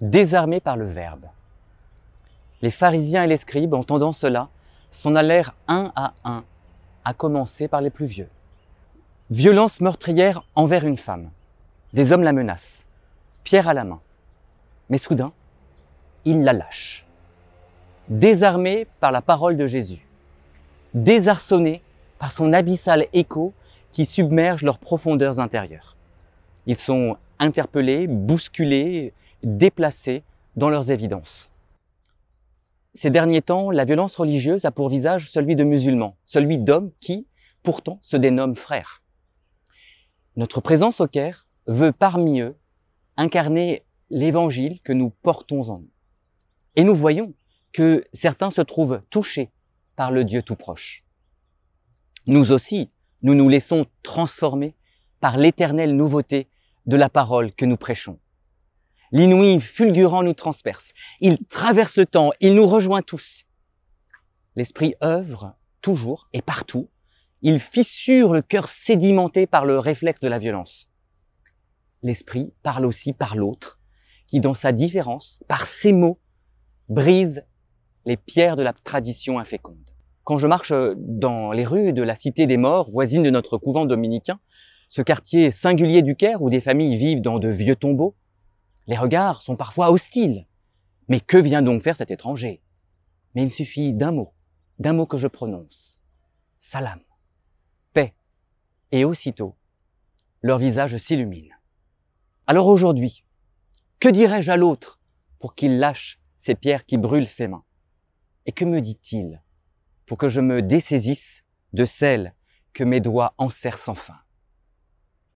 désarmés par le Verbe. Les pharisiens et les scribes, entendant cela, s'en allèrent un à un, à commencer par les plus vieux. Violence meurtrière envers une femme. Des hommes la menacent, pierre à la main. Mais soudain, ils la lâchent. Désarmés par la parole de Jésus, désarçonnés par son abyssal écho qui submerge leurs profondeurs intérieures. Ils sont interpellés, bousculés, déplacés dans leurs évidences. Ces derniers temps, la violence religieuse a pour visage celui de musulmans, celui d'hommes qui, pourtant, se dénomment frères. Notre présence au Caire veut parmi eux incarner l'évangile que nous portons en nous. Et nous voyons que certains se trouvent touchés par le Dieu tout proche. Nous aussi, nous nous laissons transformer par l'éternelle nouveauté de la parole que nous prêchons. L'inouï fulgurant nous transperce. Il traverse le temps, il nous rejoint tous. L'esprit œuvre toujours et partout. Il fissure le cœur sédimenté par le réflexe de la violence. L'esprit parle aussi par l'autre, qui dans sa différence, par ses mots, brise les pierres de la tradition inféconde. Quand je marche dans les rues de la Cité des Morts, voisine de notre couvent dominicain, ce quartier singulier du Caire où des familles vivent dans de vieux tombeaux, les regards sont parfois hostiles. Mais que vient donc faire cet étranger? Mais il suffit d'un mot, d'un mot que je prononce. Salam. Paix. Et aussitôt, leur visage s'illumine. Alors aujourd'hui, que dirais-je à l'autre pour qu'il lâche ces pierres qui brûlent ses mains? Et que me dit-il pour que je me dessaisisse de celles que mes doigts enserrent sans fin?